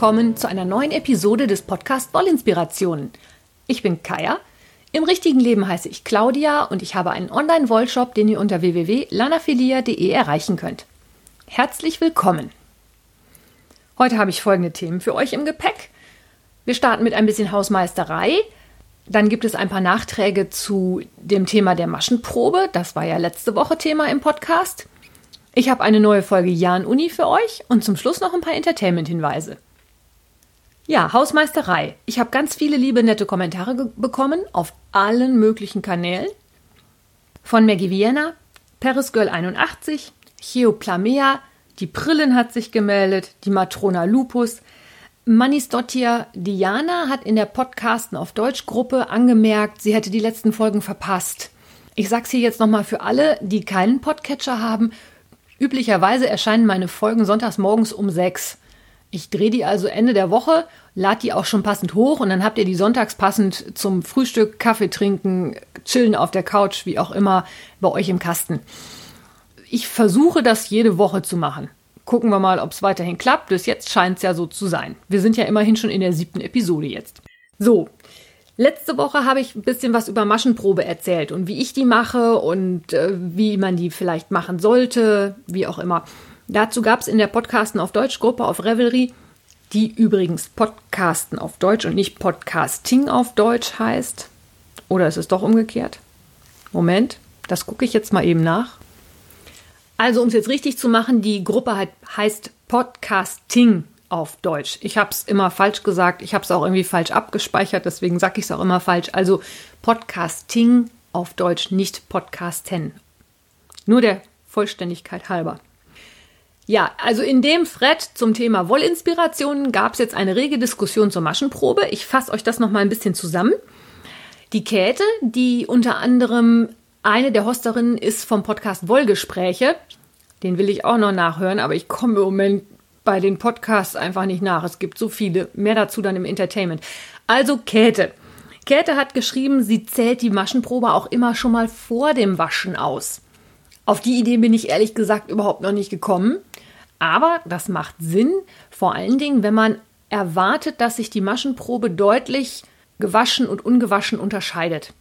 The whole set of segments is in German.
Willkommen zu einer neuen Episode des Podcast Wollinspirationen. Ich bin Kaya. Im richtigen Leben heiße ich Claudia und ich habe einen Online-Wollshop, den ihr unter www.lanafilia.de erreichen könnt. Herzlich willkommen. Heute habe ich folgende Themen für euch im Gepäck. Wir starten mit ein bisschen Hausmeisterei. Dann gibt es ein paar Nachträge zu dem Thema der Maschenprobe. Das war ja letzte Woche Thema im Podcast. Ich habe eine neue Folge Jan Uni für euch und zum Schluss noch ein paar Entertainment-Hinweise. Ja, Hausmeisterei. Ich habe ganz viele liebe, nette Kommentare bekommen auf allen möglichen Kanälen. Von Maggie Vienna, Paris Girl 81, Cheo Plamea, die Brillen hat sich gemeldet, die Matrona Lupus. Manis Dottir Diana hat in der Podcasten auf Deutsch Gruppe angemerkt, sie hätte die letzten Folgen verpasst. Ich sag's hier jetzt nochmal für alle, die keinen Podcatcher haben. Üblicherweise erscheinen meine Folgen sonntags morgens um sechs. Ich drehe die also Ende der Woche, lade die auch schon passend hoch und dann habt ihr die sonntags passend zum Frühstück, Kaffee trinken, chillen auf der Couch, wie auch immer, bei euch im Kasten. Ich versuche das jede Woche zu machen. Gucken wir mal, ob es weiterhin klappt. Bis jetzt scheint es ja so zu sein. Wir sind ja immerhin schon in der siebten Episode jetzt. So, Letzte Woche habe ich ein bisschen was über Maschenprobe erzählt und wie ich die mache und äh, wie man die vielleicht machen sollte, wie auch immer. Dazu gab es in der Podcasten auf Deutsch Gruppe auf Revelry, die übrigens Podcasten auf Deutsch und nicht Podcasting auf Deutsch heißt. Oder ist es doch umgekehrt? Moment, das gucke ich jetzt mal eben nach. Also, um es jetzt richtig zu machen, die Gruppe heißt Podcasting auf Deutsch. Ich habe es immer falsch gesagt, ich habe es auch irgendwie falsch abgespeichert, deswegen sage ich es auch immer falsch. Also Podcasting auf Deutsch, nicht Podcasten. Nur der Vollständigkeit halber. Ja, also in dem Thread zum Thema Wollinspirationen gab es jetzt eine rege Diskussion zur Maschenprobe. Ich fasse euch das nochmal ein bisschen zusammen. Die Käthe, die unter anderem eine der Hosterinnen ist vom Podcast Wollgespräche, den will ich auch noch nachhören, aber ich komme im Moment bei den Podcasts einfach nicht nach. Es gibt so viele. Mehr dazu dann im Entertainment. Also Käthe. Käthe hat geschrieben, sie zählt die Maschenprobe auch immer schon mal vor dem Waschen aus. Auf die Idee bin ich ehrlich gesagt überhaupt noch nicht gekommen. Aber das macht Sinn, vor allen Dingen, wenn man erwartet, dass sich die Maschenprobe deutlich gewaschen und ungewaschen unterscheidet.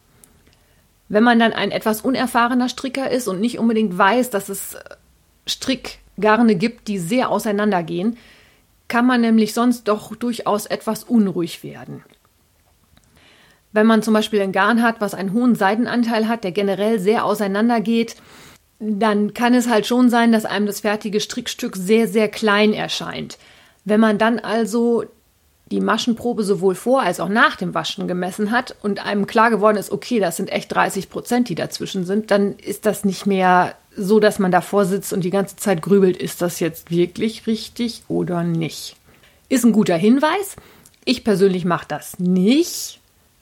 Wenn man dann ein etwas unerfahrener Stricker ist und nicht unbedingt weiß, dass es Strick Garne gibt, die sehr auseinandergehen, kann man nämlich sonst doch durchaus etwas unruhig werden. Wenn man zum Beispiel ein Garn hat, was einen hohen Seidenanteil hat, der generell sehr auseinandergeht, dann kann es halt schon sein, dass einem das fertige Strickstück sehr, sehr klein erscheint. Wenn man dann also die Maschenprobe sowohl vor als auch nach dem Waschen gemessen hat und einem klar geworden ist, okay, das sind echt 30 Prozent, die dazwischen sind, dann ist das nicht mehr so, dass man davor sitzt und die ganze Zeit grübelt, ist das jetzt wirklich richtig oder nicht. Ist ein guter Hinweis. Ich persönlich mache das nicht,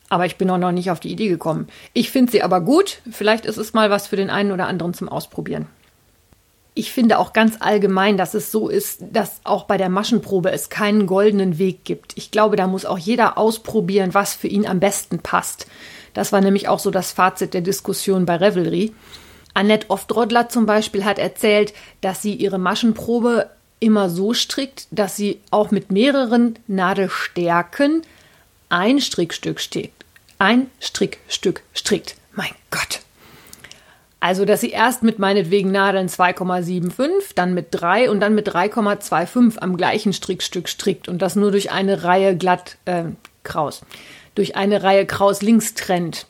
aber ich bin auch noch nicht auf die Idee gekommen. Ich finde sie aber gut. Vielleicht ist es mal was für den einen oder anderen zum Ausprobieren. Ich finde auch ganz allgemein, dass es so ist, dass auch bei der Maschenprobe es keinen goldenen Weg gibt. Ich glaube, da muss auch jeder ausprobieren, was für ihn am besten passt. Das war nämlich auch so das Fazit der Diskussion bei Revelry. Annette Oftrodler zum Beispiel hat erzählt, dass sie ihre Maschenprobe immer so strickt, dass sie auch mit mehreren Nadelstärken ein Strickstück strickt. Ein Strickstück strickt. Mein Gott. Also, dass sie erst mit meinetwegen Nadeln 2,75, dann mit 3 und dann mit 3,25 am gleichen Strickstück strickt und das nur durch eine Reihe glatt äh, Kraus, durch eine Reihe Kraus links trennt.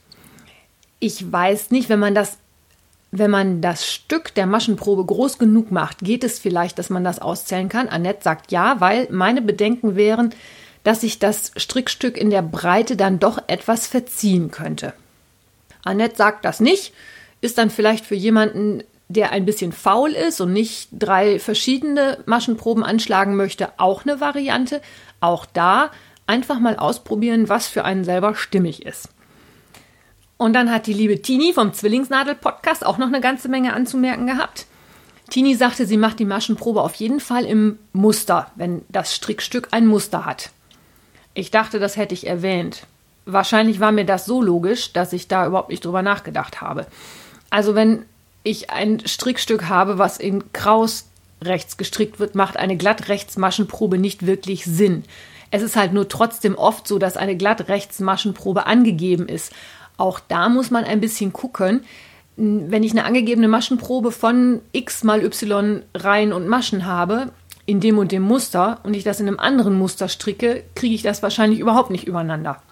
Ich weiß nicht, wenn man das wenn man das Stück der Maschenprobe groß genug macht, geht es vielleicht, dass man das auszählen kann. Annette sagt ja, weil meine Bedenken wären, dass sich das Strickstück in der Breite dann doch etwas verziehen könnte. Annette sagt das nicht, ist dann vielleicht für jemanden, der ein bisschen faul ist und nicht drei verschiedene Maschenproben anschlagen möchte, auch eine Variante. Auch da einfach mal ausprobieren, was für einen selber stimmig ist. Und dann hat die liebe Tini vom Zwillingsnadel-Podcast auch noch eine ganze Menge anzumerken gehabt. Tini sagte, sie macht die Maschenprobe auf jeden Fall im Muster, wenn das Strickstück ein Muster hat. Ich dachte, das hätte ich erwähnt. Wahrscheinlich war mir das so logisch, dass ich da überhaupt nicht drüber nachgedacht habe. Also wenn ich ein Strickstück habe, was in Kraus rechts gestrickt wird, macht eine glatt rechts Maschenprobe nicht wirklich Sinn. Es ist halt nur trotzdem oft so, dass eine glatt rechts Maschenprobe angegeben ist. Auch da muss man ein bisschen gucken. Wenn ich eine angegebene Maschenprobe von x mal y Reihen und Maschen habe, in dem und dem Muster, und ich das in einem anderen Muster stricke, kriege ich das wahrscheinlich überhaupt nicht übereinander.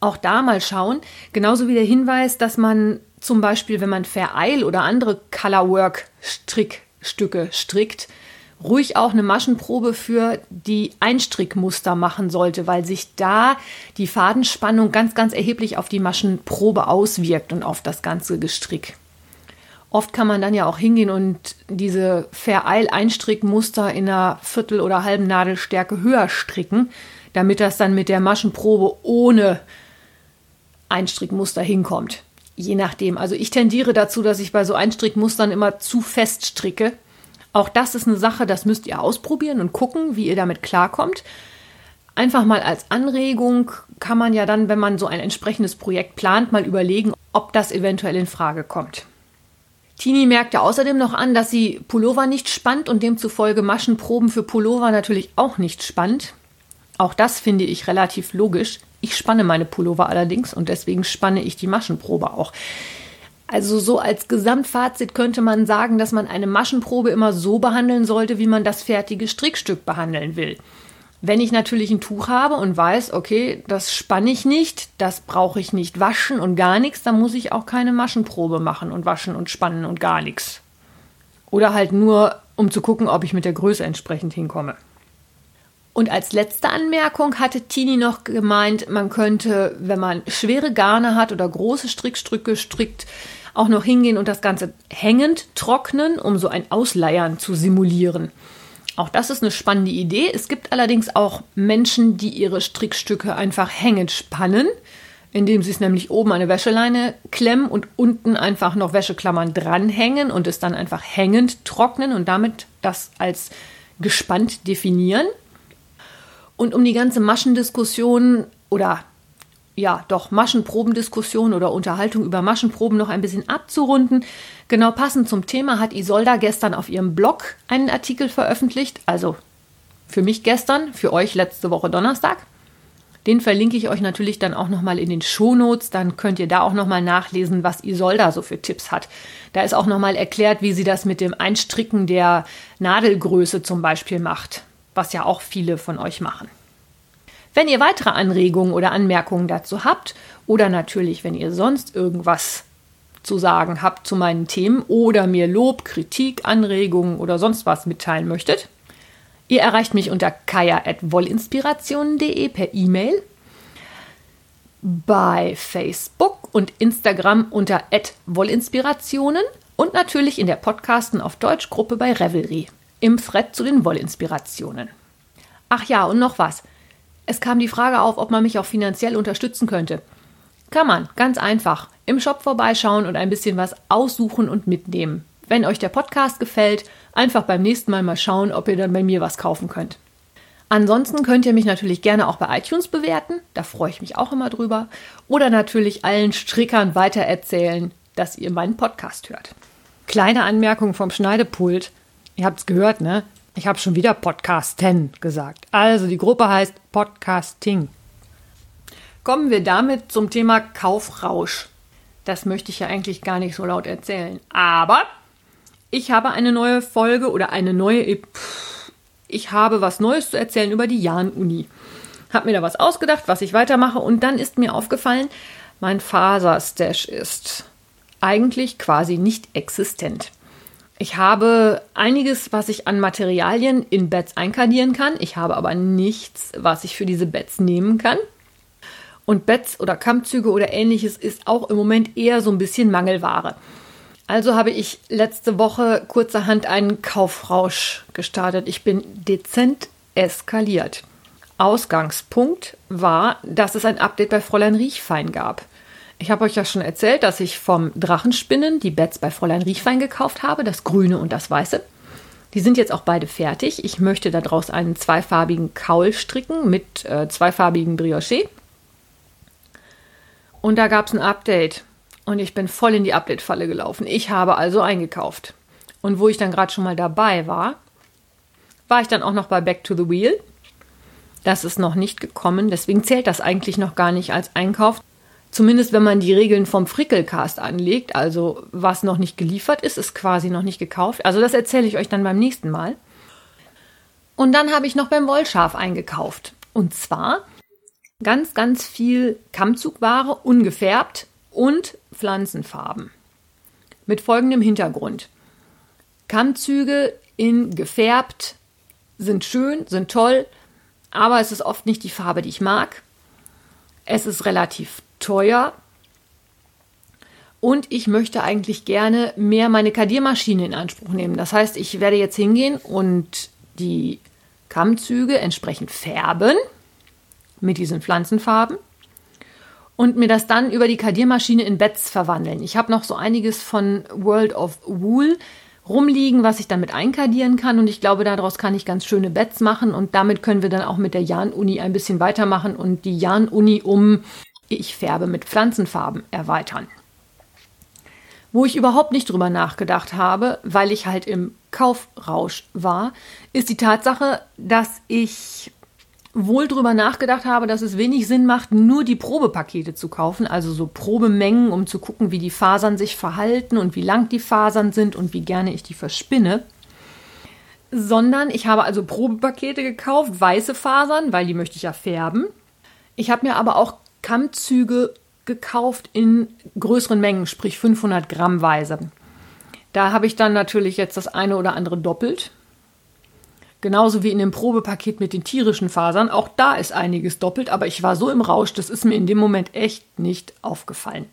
Auch da mal schauen, genauso wie der Hinweis, dass man zum Beispiel, wenn man Vereil oder andere Colorwork-Strickstücke strickt, ruhig auch eine Maschenprobe für die Einstrickmuster machen sollte, weil sich da die Fadenspannung ganz, ganz erheblich auf die Maschenprobe auswirkt und auf das ganze Gestrick. Oft kann man dann ja auch hingehen und diese Vereil-Einstrickmuster in einer Viertel- oder halben Nadelstärke höher stricken, damit das dann mit der Maschenprobe ohne Einstrickmuster hinkommt. Je nachdem. Also ich tendiere dazu, dass ich bei so Einstrickmustern immer zu fest stricke auch das ist eine Sache, das müsst ihr ausprobieren und gucken, wie ihr damit klarkommt. Einfach mal als Anregung kann man ja dann, wenn man so ein entsprechendes Projekt plant, mal überlegen, ob das eventuell in Frage kommt. Tini merkte außerdem noch an, dass sie Pullover nicht spannt und demzufolge Maschenproben für Pullover natürlich auch nicht spannt. Auch das finde ich relativ logisch. Ich spanne meine Pullover allerdings und deswegen spanne ich die Maschenprobe auch. Also so als Gesamtfazit könnte man sagen, dass man eine Maschenprobe immer so behandeln sollte, wie man das fertige Strickstück behandeln will. Wenn ich natürlich ein Tuch habe und weiß, okay, das spanne ich nicht, das brauche ich nicht waschen und gar nichts, dann muss ich auch keine Maschenprobe machen und waschen und spannen und gar nichts. Oder halt nur, um zu gucken, ob ich mit der Größe entsprechend hinkomme. Und als letzte Anmerkung hatte Tini noch gemeint, man könnte, wenn man schwere Garne hat oder große Strickstücke strickt, auch noch hingehen und das Ganze hängend trocknen, um so ein Ausleiern zu simulieren. Auch das ist eine spannende Idee. Es gibt allerdings auch Menschen, die ihre Strickstücke einfach hängend spannen, indem sie es nämlich oben an eine Wäscheleine klemmen und unten einfach noch Wäscheklammern dranhängen und es dann einfach hängend trocknen und damit das als gespannt definieren. Und um die ganze Maschendiskussion oder ja, doch Maschenprobendiskussion oder Unterhaltung über Maschenproben noch ein bisschen abzurunden. Genau passend zum Thema hat Isolda gestern auf ihrem Blog einen Artikel veröffentlicht. Also für mich gestern, für euch letzte Woche Donnerstag. Den verlinke ich euch natürlich dann auch nochmal in den Shownotes. Dann könnt ihr da auch nochmal nachlesen, was Isolda so für Tipps hat. Da ist auch nochmal erklärt, wie sie das mit dem Einstricken der Nadelgröße zum Beispiel macht, was ja auch viele von euch machen. Wenn ihr weitere Anregungen oder Anmerkungen dazu habt oder natürlich, wenn ihr sonst irgendwas zu sagen habt zu meinen Themen oder mir Lob, Kritik, Anregungen oder sonst was mitteilen möchtet, ihr erreicht mich unter kaya.wollinspirationen.de per E-Mail, bei Facebook und Instagram unter wollinspirationen und natürlich in der Podcasten auf Deutsch Gruppe bei Revelry im Thread zu den Wollinspirationen. Ach ja, und noch was. Es kam die Frage auf, ob man mich auch finanziell unterstützen könnte. Kann man, ganz einfach. Im Shop vorbeischauen und ein bisschen was aussuchen und mitnehmen. Wenn euch der Podcast gefällt, einfach beim nächsten Mal mal schauen, ob ihr dann bei mir was kaufen könnt. Ansonsten könnt ihr mich natürlich gerne auch bei iTunes bewerten, da freue ich mich auch immer drüber. Oder natürlich allen Strickern weitererzählen, dass ihr meinen Podcast hört. Kleine Anmerkung vom Schneidepult. Ihr habt es gehört, ne? Ich habe schon wieder Podcasten gesagt. Also die Gruppe heißt Podcasting. Kommen wir damit zum Thema Kaufrausch. Das möchte ich ja eigentlich gar nicht so laut erzählen. Aber ich habe eine neue Folge oder eine neue. Ich habe was Neues zu erzählen über die Jahn-Uni. Hab mir da was ausgedacht, was ich weitermache. Und dann ist mir aufgefallen, mein Faserstash ist eigentlich quasi nicht existent. Ich habe einiges, was ich an Materialien in Beds einkarnieren kann. Ich habe aber nichts, was ich für diese Beds nehmen kann. Und Beds oder Kammzüge oder ähnliches ist auch im Moment eher so ein bisschen Mangelware. Also habe ich letzte Woche kurzerhand einen Kaufrausch gestartet. Ich bin dezent eskaliert. Ausgangspunkt war, dass es ein Update bei Fräulein Riechfein gab. Ich habe euch ja schon erzählt, dass ich vom Drachenspinnen die Beds bei Fräulein Riechwein gekauft habe, das grüne und das weiße. Die sind jetzt auch beide fertig. Ich möchte daraus einen zweifarbigen Kaul stricken mit äh, zweifarbigen Brioche. Und da gab es ein Update. Und ich bin voll in die Update-Falle gelaufen. Ich habe also eingekauft. Und wo ich dann gerade schon mal dabei war, war ich dann auch noch bei Back to the Wheel. Das ist noch nicht gekommen, deswegen zählt das eigentlich noch gar nicht als Einkauf. Zumindest wenn man die Regeln vom Frickelcast anlegt, also was noch nicht geliefert ist, ist quasi noch nicht gekauft. Also das erzähle ich euch dann beim nächsten Mal. Und dann habe ich noch beim Wollschaf eingekauft. Und zwar ganz, ganz viel Kammzugware, ungefärbt und Pflanzenfarben. Mit folgendem Hintergrund. Kammzüge in gefärbt sind schön, sind toll, aber es ist oft nicht die Farbe, die ich mag. Es ist relativ teuer und ich möchte eigentlich gerne mehr meine Kadiermaschine in Anspruch nehmen. Das heißt, ich werde jetzt hingehen und die Kammzüge entsprechend färben mit diesen Pflanzenfarben und mir das dann über die Kadiermaschine in Beds verwandeln. Ich habe noch so einiges von World of Wool rumliegen, was ich damit einkadieren kann. Und ich glaube, daraus kann ich ganz schöne Beds machen. Und damit können wir dann auch mit der Jan-Uni ein bisschen weitermachen und die Jan-Uni um Ich färbe mit Pflanzenfarben erweitern. Wo ich überhaupt nicht drüber nachgedacht habe, weil ich halt im Kaufrausch war, ist die Tatsache, dass ich wohl drüber nachgedacht habe, dass es wenig Sinn macht, nur die Probepakete zu kaufen, also so Probemengen, um zu gucken, wie die Fasern sich verhalten und wie lang die Fasern sind und wie gerne ich die verspinne. Sondern ich habe also Probepakete gekauft, weiße Fasern, weil die möchte ich ja färben. Ich habe mir aber auch Kammzüge gekauft in größeren Mengen, sprich 500 Gramm Weise. Da habe ich dann natürlich jetzt das eine oder andere doppelt. Genauso wie in dem Probepaket mit den tierischen Fasern. Auch da ist einiges doppelt, aber ich war so im Rausch, das ist mir in dem Moment echt nicht aufgefallen.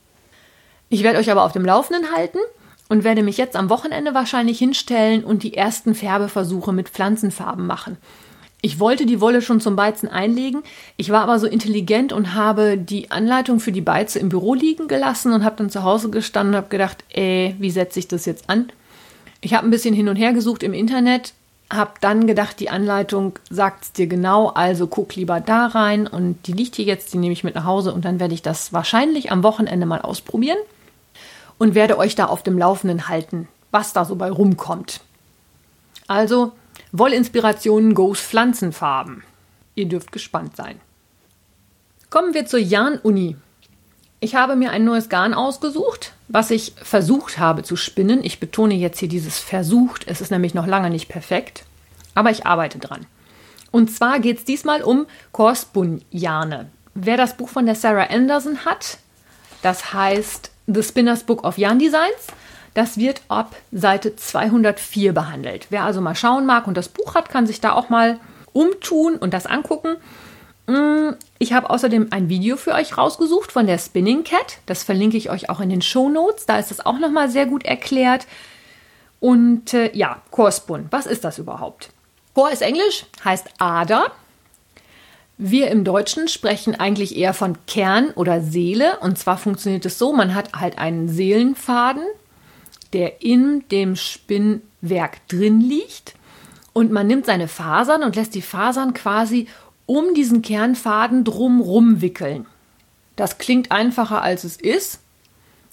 Ich werde euch aber auf dem Laufenden halten und werde mich jetzt am Wochenende wahrscheinlich hinstellen und die ersten Färbeversuche mit Pflanzenfarben machen. Ich wollte die Wolle schon zum Beizen einlegen, ich war aber so intelligent und habe die Anleitung für die Beize im Büro liegen gelassen und habe dann zu Hause gestanden und habe gedacht, ey, wie setze ich das jetzt an? Ich habe ein bisschen hin und her gesucht im Internet, habe dann gedacht, die Anleitung sagt es dir genau, also guck lieber da rein und die liegt hier jetzt, die nehme ich mit nach Hause und dann werde ich das wahrscheinlich am Wochenende mal ausprobieren und werde euch da auf dem Laufenden halten, was da so bei rumkommt. Also Wollinspirationen Goes Pflanzenfarben. Ihr dürft gespannt sein. Kommen wir zur Jan-Uni. Ich habe mir ein neues Garn ausgesucht, was ich versucht habe zu spinnen. Ich betone jetzt hier dieses versucht. Es ist nämlich noch lange nicht perfekt, aber ich arbeite dran. Und zwar geht es diesmal um Korspun-Yarne. Wer das Buch von der Sarah Anderson hat, das heißt The Spinner's Book of Yarn Designs, das wird ab Seite 204 behandelt. Wer also mal schauen mag und das Buch hat, kann sich da auch mal umtun und das angucken. Mm, ich habe außerdem ein Video für euch rausgesucht von der Spinning Cat. Das verlinke ich euch auch in den Show Notes. Da ist das auch nochmal sehr gut erklärt. Und äh, ja, Chorspun. Was ist das überhaupt? Chor ist Englisch, heißt Ader. Wir im Deutschen sprechen eigentlich eher von Kern oder Seele. Und zwar funktioniert es so: man hat halt einen Seelenfaden, der in dem Spinnwerk drin liegt. Und man nimmt seine Fasern und lässt die Fasern quasi um diesen Kernfaden drumrum wickeln. Das klingt einfacher als es ist.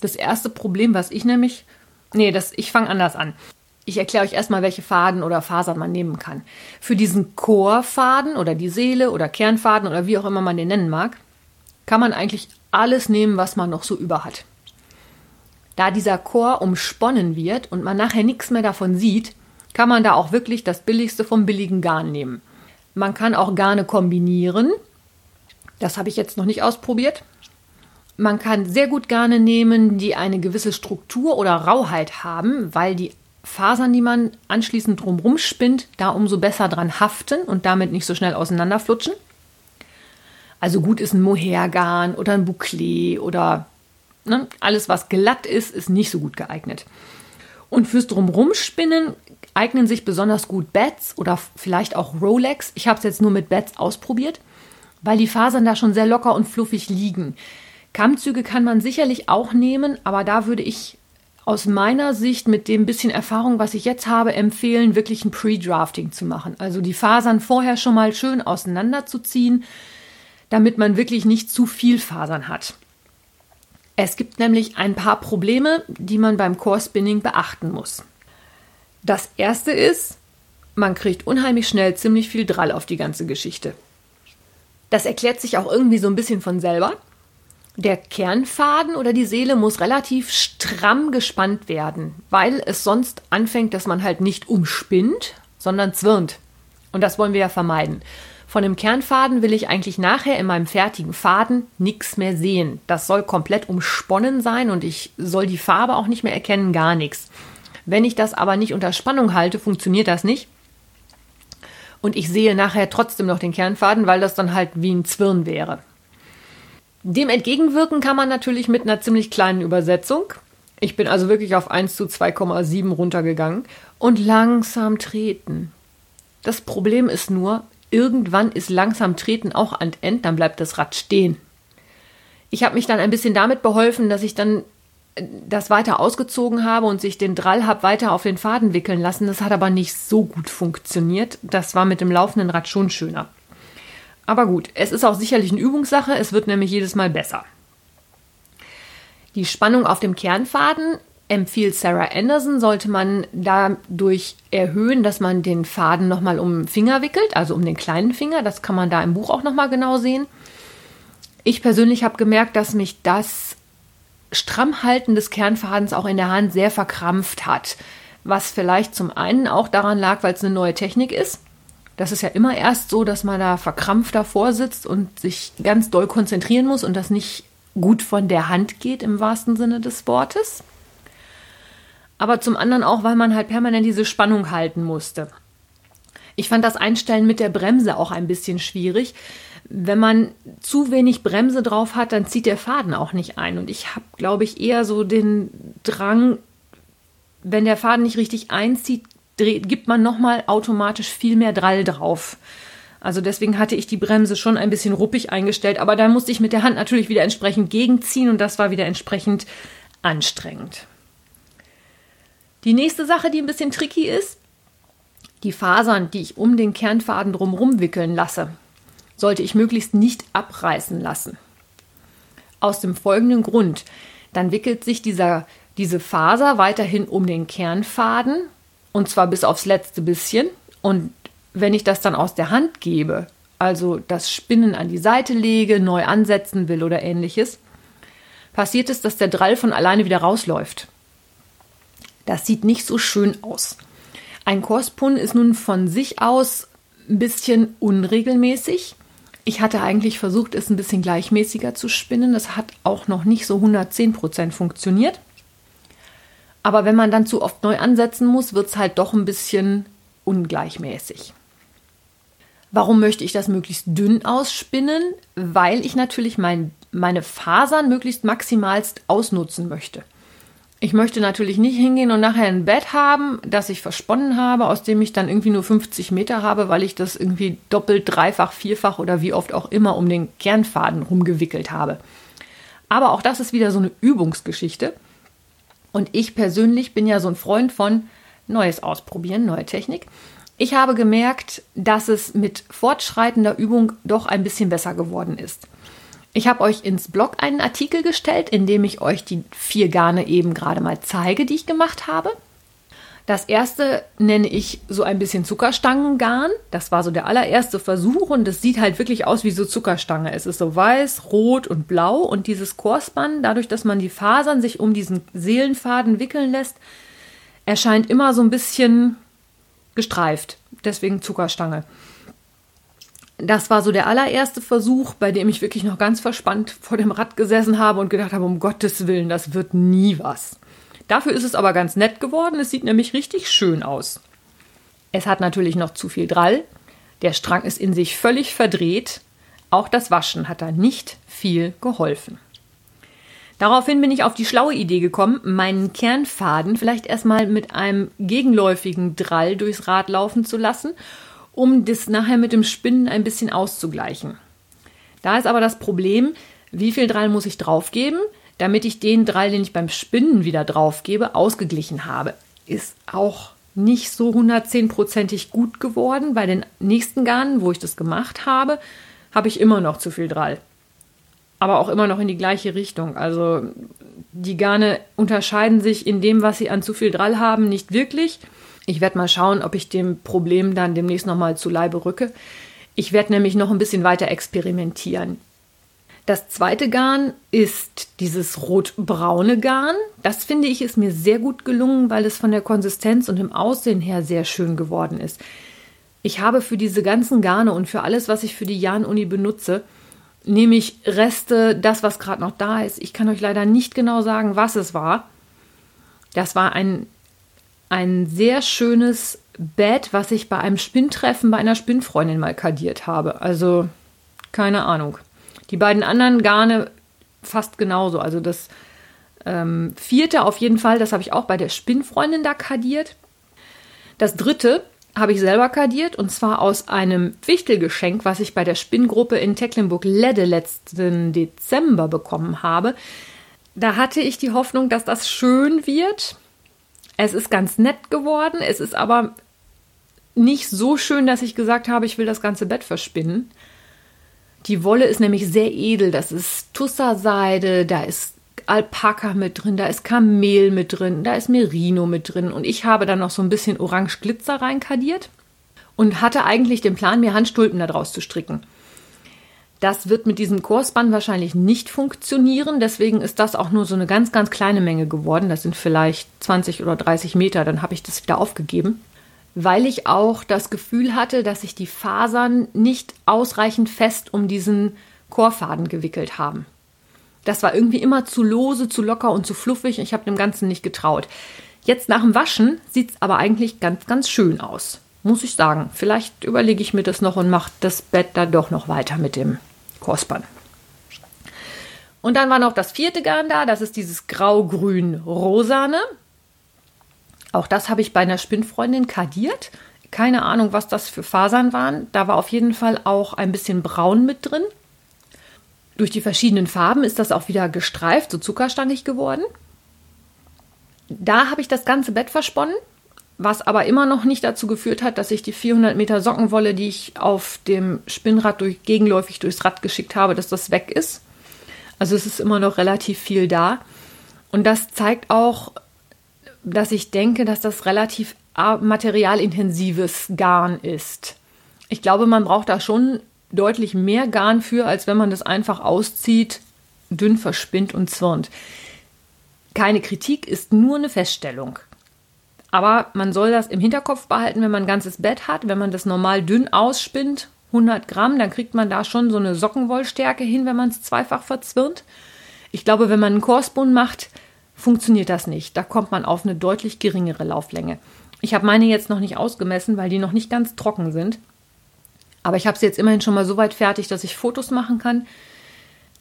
Das erste Problem, was ich nämlich. Nee, das, ich fange anders an. Ich erkläre euch erstmal, welche Faden oder Fasern man nehmen kann. Für diesen Chorfaden oder die Seele oder Kernfaden oder wie auch immer man den nennen mag, kann man eigentlich alles nehmen, was man noch so über hat. Da dieser Chor umsponnen wird und man nachher nichts mehr davon sieht, kann man da auch wirklich das billigste vom billigen Garn nehmen. Man kann auch Garne kombinieren. Das habe ich jetzt noch nicht ausprobiert. Man kann sehr gut Garne nehmen, die eine gewisse Struktur oder Rauheit haben, weil die Fasern, die man anschließend drumherum spinnt, da umso besser dran haften und damit nicht so schnell auseinanderflutschen. Also gut ist ein Mohairgarn oder ein Bouclé oder ne, alles, was glatt ist, ist nicht so gut geeignet. Und fürs Drumrumspinnen eignen sich besonders gut Bats oder vielleicht auch Rolex. Ich habe es jetzt nur mit Bats ausprobiert, weil die Fasern da schon sehr locker und fluffig liegen. Kammzüge kann man sicherlich auch nehmen, aber da würde ich aus meiner Sicht mit dem bisschen Erfahrung, was ich jetzt habe, empfehlen, wirklich ein Pre-Drafting zu machen. Also die Fasern vorher schon mal schön auseinanderzuziehen, damit man wirklich nicht zu viel Fasern hat. Es gibt nämlich ein paar Probleme, die man beim Core Spinning beachten muss. Das erste ist, man kriegt unheimlich schnell ziemlich viel Drall auf die ganze Geschichte. Das erklärt sich auch irgendwie so ein bisschen von selber. Der Kernfaden oder die Seele muss relativ stramm gespannt werden, weil es sonst anfängt, dass man halt nicht umspinnt, sondern zwirnt. Und das wollen wir ja vermeiden. Von dem Kernfaden will ich eigentlich nachher in meinem fertigen Faden nichts mehr sehen. Das soll komplett umsponnen sein und ich soll die Farbe auch nicht mehr erkennen, gar nichts. Wenn ich das aber nicht unter Spannung halte, funktioniert das nicht. Und ich sehe nachher trotzdem noch den Kernfaden, weil das dann halt wie ein Zwirn wäre. Dem entgegenwirken kann man natürlich mit einer ziemlich kleinen Übersetzung. Ich bin also wirklich auf 1 zu 2,7 runtergegangen und langsam treten. Das Problem ist nur, irgendwann ist langsam treten auch an End, dann bleibt das Rad stehen. Ich habe mich dann ein bisschen damit beholfen, dass ich dann äh, das weiter ausgezogen habe und sich den Drall habe weiter auf den Faden wickeln lassen. Das hat aber nicht so gut funktioniert. Das war mit dem laufenden Rad schon schöner. Aber gut, es ist auch sicherlich eine Übungssache, es wird nämlich jedes Mal besser. Die Spannung auf dem Kernfaden empfiehlt Sarah Anderson, sollte man dadurch erhöhen, dass man den Faden nochmal um den Finger wickelt, also um den kleinen Finger. Das kann man da im Buch auch nochmal genau sehen. Ich persönlich habe gemerkt, dass mich das Strammhalten des Kernfadens auch in der Hand sehr verkrampft hat. Was vielleicht zum einen auch daran lag, weil es eine neue Technik ist. Das ist ja immer erst so, dass man da verkrampft davor sitzt und sich ganz doll konzentrieren muss und das nicht gut von der Hand geht im wahrsten Sinne des Wortes. Aber zum anderen auch, weil man halt permanent diese Spannung halten musste. Ich fand das Einstellen mit der Bremse auch ein bisschen schwierig. Wenn man zu wenig Bremse drauf hat, dann zieht der Faden auch nicht ein. Und ich habe, glaube ich, eher so den Drang, wenn der Faden nicht richtig einzieht, dreht, gibt man nochmal automatisch viel mehr Drall drauf. Also deswegen hatte ich die Bremse schon ein bisschen ruppig eingestellt, aber da musste ich mit der Hand natürlich wieder entsprechend gegenziehen und das war wieder entsprechend anstrengend. Die nächste Sache, die ein bisschen tricky ist, die Fasern, die ich um den Kernfaden drumherum wickeln lasse, sollte ich möglichst nicht abreißen lassen. Aus dem folgenden Grund. Dann wickelt sich dieser, diese Faser weiterhin um den Kernfaden und zwar bis aufs letzte bisschen. Und wenn ich das dann aus der Hand gebe, also das Spinnen an die Seite lege, neu ansetzen will oder ähnliches, passiert es, dass der Drall von alleine wieder rausläuft. Das sieht nicht so schön aus. Ein Korspun ist nun von sich aus ein bisschen unregelmäßig. Ich hatte eigentlich versucht, es ein bisschen gleichmäßiger zu spinnen. Das hat auch noch nicht so 110% funktioniert. Aber wenn man dann zu oft neu ansetzen muss, wird es halt doch ein bisschen ungleichmäßig. Warum möchte ich das möglichst dünn ausspinnen? Weil ich natürlich mein, meine Fasern möglichst maximalst ausnutzen möchte. Ich möchte natürlich nicht hingehen und nachher ein Bett haben, das ich versponnen habe, aus dem ich dann irgendwie nur 50 Meter habe, weil ich das irgendwie doppelt, dreifach, vierfach oder wie oft auch immer um den Kernfaden rumgewickelt habe. Aber auch das ist wieder so eine Übungsgeschichte. Und ich persönlich bin ja so ein Freund von Neues ausprobieren, neue Technik. Ich habe gemerkt, dass es mit fortschreitender Übung doch ein bisschen besser geworden ist. Ich habe euch ins Blog einen Artikel gestellt, in dem ich euch die vier Garne eben gerade mal zeige, die ich gemacht habe. Das erste nenne ich so ein bisschen Zuckerstangengarn. Das war so der allererste Versuch und es sieht halt wirklich aus wie so Zuckerstange. Es ist so weiß, rot und blau und dieses Korsbann, dadurch, dass man die Fasern sich um diesen Seelenfaden wickeln lässt, erscheint immer so ein bisschen gestreift. Deswegen Zuckerstange. Das war so der allererste Versuch, bei dem ich wirklich noch ganz verspannt vor dem Rad gesessen habe und gedacht habe, um Gottes Willen, das wird nie was. Dafür ist es aber ganz nett geworden. Es sieht nämlich richtig schön aus. Es hat natürlich noch zu viel Drall. Der Strang ist in sich völlig verdreht. Auch das Waschen hat da nicht viel geholfen. Daraufhin bin ich auf die schlaue Idee gekommen, meinen Kernfaden vielleicht erstmal mit einem gegenläufigen Drall durchs Rad laufen zu lassen, um das nachher mit dem Spinnen ein bisschen auszugleichen. Da ist aber das Problem, wie viel Drall muss ich draufgeben? damit ich den Drall, den ich beim Spinnen wieder drauf gebe, ausgeglichen habe. Ist auch nicht so hundertzehnprozentig gut geworden. Bei den nächsten Garnen, wo ich das gemacht habe, habe ich immer noch zu viel Drall. Aber auch immer noch in die gleiche Richtung. Also die Garne unterscheiden sich in dem, was sie an zu viel Drall haben, nicht wirklich. Ich werde mal schauen, ob ich dem Problem dann demnächst nochmal zu Leibe rücke. Ich werde nämlich noch ein bisschen weiter experimentieren. Das zweite Garn ist dieses rotbraune Garn. Das finde ich ist mir sehr gut gelungen, weil es von der Konsistenz und dem Aussehen her sehr schön geworden ist. Ich habe für diese ganzen Garne und für alles, was ich für die Jan-Uni benutze, nehme ich Reste, das, was gerade noch da ist. Ich kann euch leider nicht genau sagen, was es war. Das war ein, ein sehr schönes Bett, was ich bei einem Spinntreffen bei einer Spinnfreundin mal kadiert habe. Also, keine Ahnung. Die beiden anderen Garne fast genauso. Also das ähm, vierte auf jeden Fall, das habe ich auch bei der Spinnfreundin da kadiert. Das dritte habe ich selber kadiert und zwar aus einem Wichtelgeschenk, was ich bei der Spinngruppe in Tecklenburg-Ledde letzten Dezember bekommen habe. Da hatte ich die Hoffnung, dass das schön wird. Es ist ganz nett geworden, es ist aber nicht so schön, dass ich gesagt habe, ich will das ganze Bett verspinnen. Die Wolle ist nämlich sehr edel. Das ist Tusserseide, da ist Alpaka mit drin, da ist Kamel mit drin, da ist Merino mit drin. Und ich habe dann noch so ein bisschen Orange Glitzer reinkadiert und hatte eigentlich den Plan, mir Handstulpen daraus zu stricken. Das wird mit diesem Kursband wahrscheinlich nicht funktionieren. Deswegen ist das auch nur so eine ganz, ganz kleine Menge geworden. Das sind vielleicht 20 oder 30 Meter. Dann habe ich das wieder aufgegeben weil ich auch das Gefühl hatte, dass sich die Fasern nicht ausreichend fest um diesen Chorfaden gewickelt haben. Das war irgendwie immer zu lose, zu locker und zu fluffig. Ich habe dem Ganzen nicht getraut. Jetzt nach dem Waschen sieht es aber eigentlich ganz, ganz schön aus. Muss ich sagen. Vielleicht überlege ich mir das noch und mache das Bett da doch noch weiter mit dem Korsband. Und dann war noch das vierte Garn da. Das ist dieses grau-grün-rosane. Auch das habe ich bei einer Spinnfreundin kadiert. Keine Ahnung, was das für Fasern waren. Da war auf jeden Fall auch ein bisschen Braun mit drin. Durch die verschiedenen Farben ist das auch wieder gestreift, so zuckerstangig geworden. Da habe ich das ganze Bett versponnen, was aber immer noch nicht dazu geführt hat, dass ich die 400 Meter Sockenwolle, die ich auf dem Spinnrad durch, gegenläufig durchs Rad geschickt habe, dass das weg ist. Also es ist immer noch relativ viel da. Und das zeigt auch, dass ich denke, dass das relativ materialintensives Garn ist. Ich glaube, man braucht da schon deutlich mehr Garn für, als wenn man das einfach auszieht, dünn verspinnt und zwirnt. Keine Kritik ist nur eine Feststellung. Aber man soll das im Hinterkopf behalten, wenn man ein ganzes Bett hat. Wenn man das normal dünn ausspinnt, 100 Gramm, dann kriegt man da schon so eine Sockenwollstärke hin, wenn man es zweifach verzwirnt. Ich glaube, wenn man einen Korsbund macht, funktioniert das nicht. Da kommt man auf eine deutlich geringere Lauflänge. Ich habe meine jetzt noch nicht ausgemessen, weil die noch nicht ganz trocken sind. Aber ich habe sie jetzt immerhin schon mal so weit fertig, dass ich Fotos machen kann.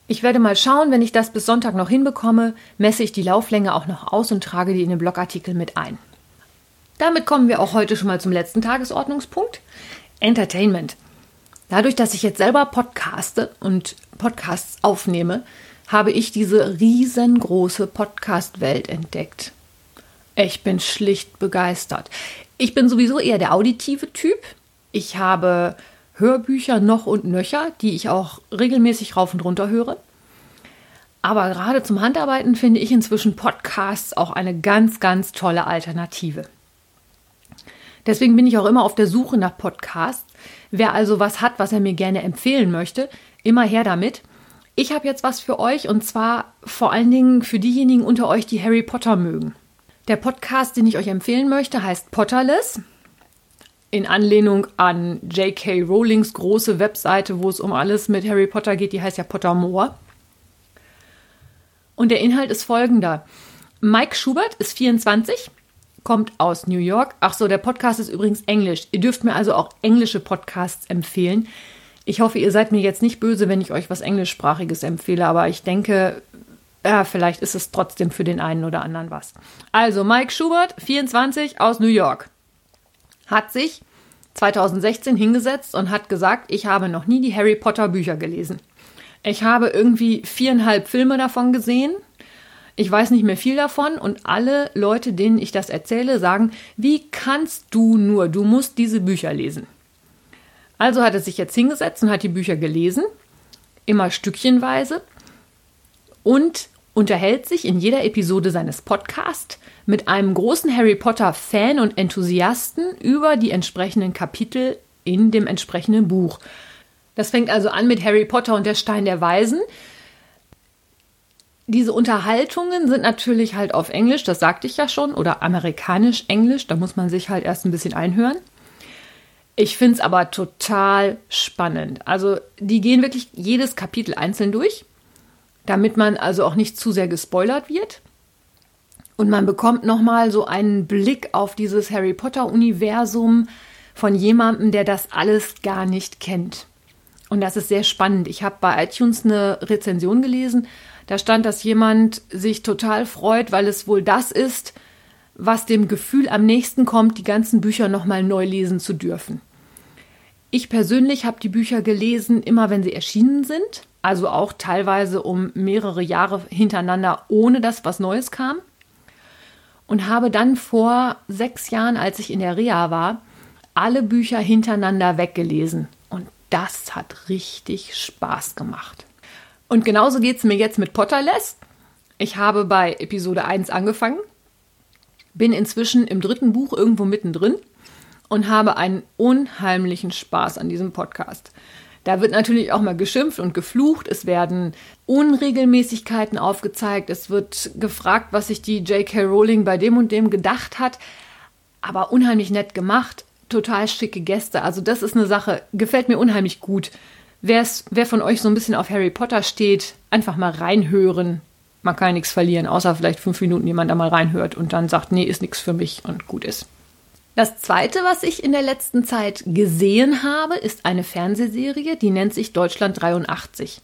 Ich werde mal schauen, wenn ich das bis Sonntag noch hinbekomme, messe ich die Lauflänge auch noch aus und trage die in den Blogartikel mit ein. Damit kommen wir auch heute schon mal zum letzten Tagesordnungspunkt. Entertainment. Dadurch, dass ich jetzt selber podcaste und Podcasts aufnehme, habe ich diese riesengroße Podcast-Welt entdeckt. Ich bin schlicht begeistert. Ich bin sowieso eher der auditive Typ. Ich habe Hörbücher noch und nöcher, die ich auch regelmäßig rauf und runter höre. Aber gerade zum Handarbeiten finde ich inzwischen Podcasts auch eine ganz, ganz tolle Alternative. Deswegen bin ich auch immer auf der Suche nach Podcasts. Wer also was hat, was er mir gerne empfehlen möchte, immer her damit. Ich habe jetzt was für euch und zwar vor allen Dingen für diejenigen unter euch, die Harry Potter mögen. Der Podcast, den ich euch empfehlen möchte, heißt Potterless. In Anlehnung an J.K. Rowlings große Webseite, wo es um alles mit Harry Potter geht, die heißt ja Pottermore. Und der Inhalt ist folgender. Mike Schubert ist 24, kommt aus New York. Ach so, der Podcast ist übrigens Englisch. Ihr dürft mir also auch englische Podcasts empfehlen. Ich hoffe, ihr seid mir jetzt nicht böse, wenn ich euch was Englischsprachiges empfehle, aber ich denke, ja, vielleicht ist es trotzdem für den einen oder anderen was. Also, Mike Schubert, 24 aus New York, hat sich 2016 hingesetzt und hat gesagt, ich habe noch nie die Harry Potter Bücher gelesen. Ich habe irgendwie viereinhalb Filme davon gesehen. Ich weiß nicht mehr viel davon und alle Leute, denen ich das erzähle, sagen, wie kannst du nur, du musst diese Bücher lesen. Also hat er sich jetzt hingesetzt und hat die Bücher gelesen, immer stückchenweise. Und unterhält sich in jeder Episode seines Podcasts mit einem großen Harry Potter-Fan und Enthusiasten über die entsprechenden Kapitel in dem entsprechenden Buch. Das fängt also an mit Harry Potter und der Stein der Weisen. Diese Unterhaltungen sind natürlich halt auf Englisch, das sagte ich ja schon, oder amerikanisch-englisch, da muss man sich halt erst ein bisschen einhören. Ich finde es aber total spannend. Also die gehen wirklich jedes Kapitel einzeln durch, damit man also auch nicht zu sehr gespoilert wird. Und man bekommt nochmal so einen Blick auf dieses Harry Potter-Universum von jemandem, der das alles gar nicht kennt. Und das ist sehr spannend. Ich habe bei iTunes eine Rezension gelesen. Da stand, dass jemand sich total freut, weil es wohl das ist, was dem Gefühl am nächsten kommt, die ganzen Bücher nochmal neu lesen zu dürfen. Ich persönlich habe die Bücher gelesen, immer wenn sie erschienen sind, also auch teilweise um mehrere Jahre hintereinander, ohne dass was Neues kam. Und habe dann vor sechs Jahren, als ich in der Reha war, alle Bücher hintereinander weggelesen das hat richtig Spaß gemacht. Und genauso geht es mir jetzt mit Potterless. Ich habe bei Episode 1 angefangen, bin inzwischen im dritten Buch irgendwo mittendrin und habe einen unheimlichen Spaß an diesem Podcast. Da wird natürlich auch mal geschimpft und geflucht. Es werden Unregelmäßigkeiten aufgezeigt. Es wird gefragt, was sich die J.K. Rowling bei dem und dem gedacht hat. Aber unheimlich nett gemacht total schicke Gäste. Also das ist eine Sache, gefällt mir unheimlich gut. Wer's, wer von euch so ein bisschen auf Harry Potter steht, einfach mal reinhören. Man kann ja nichts verlieren, außer vielleicht fünf Minuten jemand da mal reinhört und dann sagt, nee, ist nichts für mich und gut ist. Das zweite, was ich in der letzten Zeit gesehen habe, ist eine Fernsehserie, die nennt sich Deutschland 83.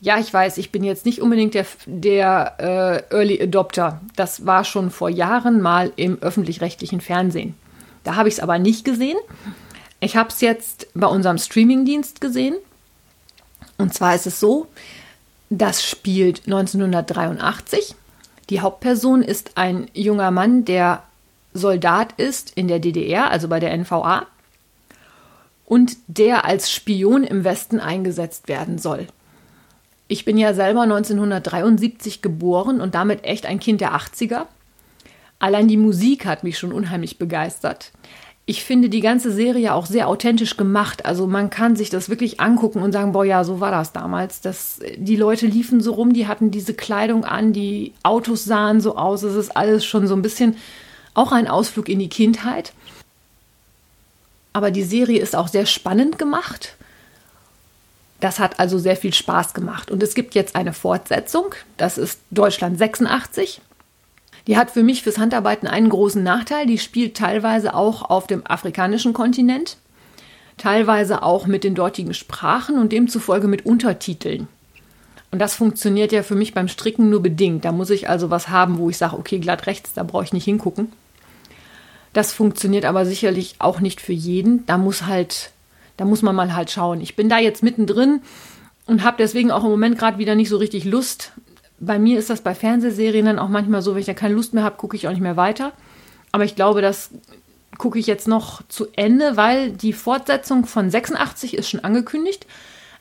Ja, ich weiß, ich bin jetzt nicht unbedingt der, der äh, Early Adopter. Das war schon vor Jahren mal im öffentlich-rechtlichen Fernsehen. Da habe ich es aber nicht gesehen. Ich habe es jetzt bei unserem Streamingdienst gesehen. Und zwar ist es so, das spielt 1983. Die Hauptperson ist ein junger Mann, der Soldat ist in der DDR, also bei der NVA, und der als Spion im Westen eingesetzt werden soll. Ich bin ja selber 1973 geboren und damit echt ein Kind der 80er. Allein die Musik hat mich schon unheimlich begeistert. Ich finde die ganze Serie auch sehr authentisch gemacht. Also man kann sich das wirklich angucken und sagen, boah, ja, so war das damals. Das, die Leute liefen so rum, die hatten diese Kleidung an, die Autos sahen so aus. Es ist alles schon so ein bisschen auch ein Ausflug in die Kindheit. Aber die Serie ist auch sehr spannend gemacht. Das hat also sehr viel Spaß gemacht. Und es gibt jetzt eine Fortsetzung. Das ist Deutschland 86. Die hat für mich fürs Handarbeiten einen großen Nachteil. Die spielt teilweise auch auf dem afrikanischen Kontinent, teilweise auch mit den dortigen Sprachen und demzufolge mit Untertiteln. Und das funktioniert ja für mich beim Stricken nur bedingt. Da muss ich also was haben, wo ich sage, okay, glatt rechts, da brauche ich nicht hingucken. Das funktioniert aber sicherlich auch nicht für jeden. Da muss halt, da muss man mal halt schauen. Ich bin da jetzt mittendrin und habe deswegen auch im Moment gerade wieder nicht so richtig Lust, bei mir ist das bei Fernsehserien dann auch manchmal so, wenn ich da keine Lust mehr habe, gucke ich auch nicht mehr weiter. Aber ich glaube, das gucke ich jetzt noch zu Ende, weil die Fortsetzung von 86 ist schon angekündigt.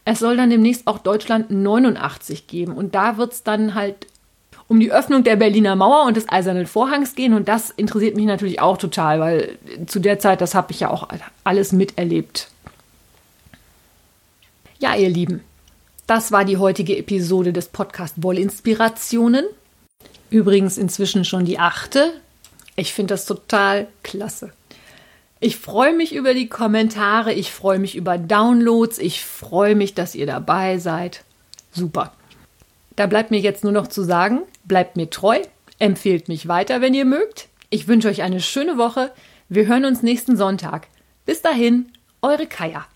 Es soll dann demnächst auch Deutschland 89 geben. Und da wird es dann halt um die Öffnung der Berliner Mauer und des Eisernen Vorhangs gehen. Und das interessiert mich natürlich auch total, weil zu der Zeit, das habe ich ja auch alles miterlebt. Ja, ihr Lieben, das war die heutige Episode des Podcast Wollinspirationen. Übrigens inzwischen schon die achte. Ich finde das total klasse. Ich freue mich über die Kommentare, ich freue mich über Downloads, ich freue mich, dass ihr dabei seid. Super. Da bleibt mir jetzt nur noch zu sagen, bleibt mir treu, empfehlt mich weiter, wenn ihr mögt. Ich wünsche euch eine schöne Woche. Wir hören uns nächsten Sonntag. Bis dahin, eure Kaya.